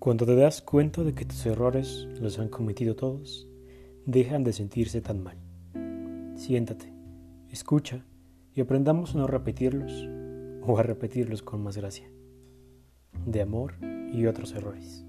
Cuando te das cuenta de que tus errores los han cometido todos, dejan de sentirse tan mal. Siéntate, escucha y aprendamos a no repetirlos o a repetirlos con más gracia. De amor y otros errores.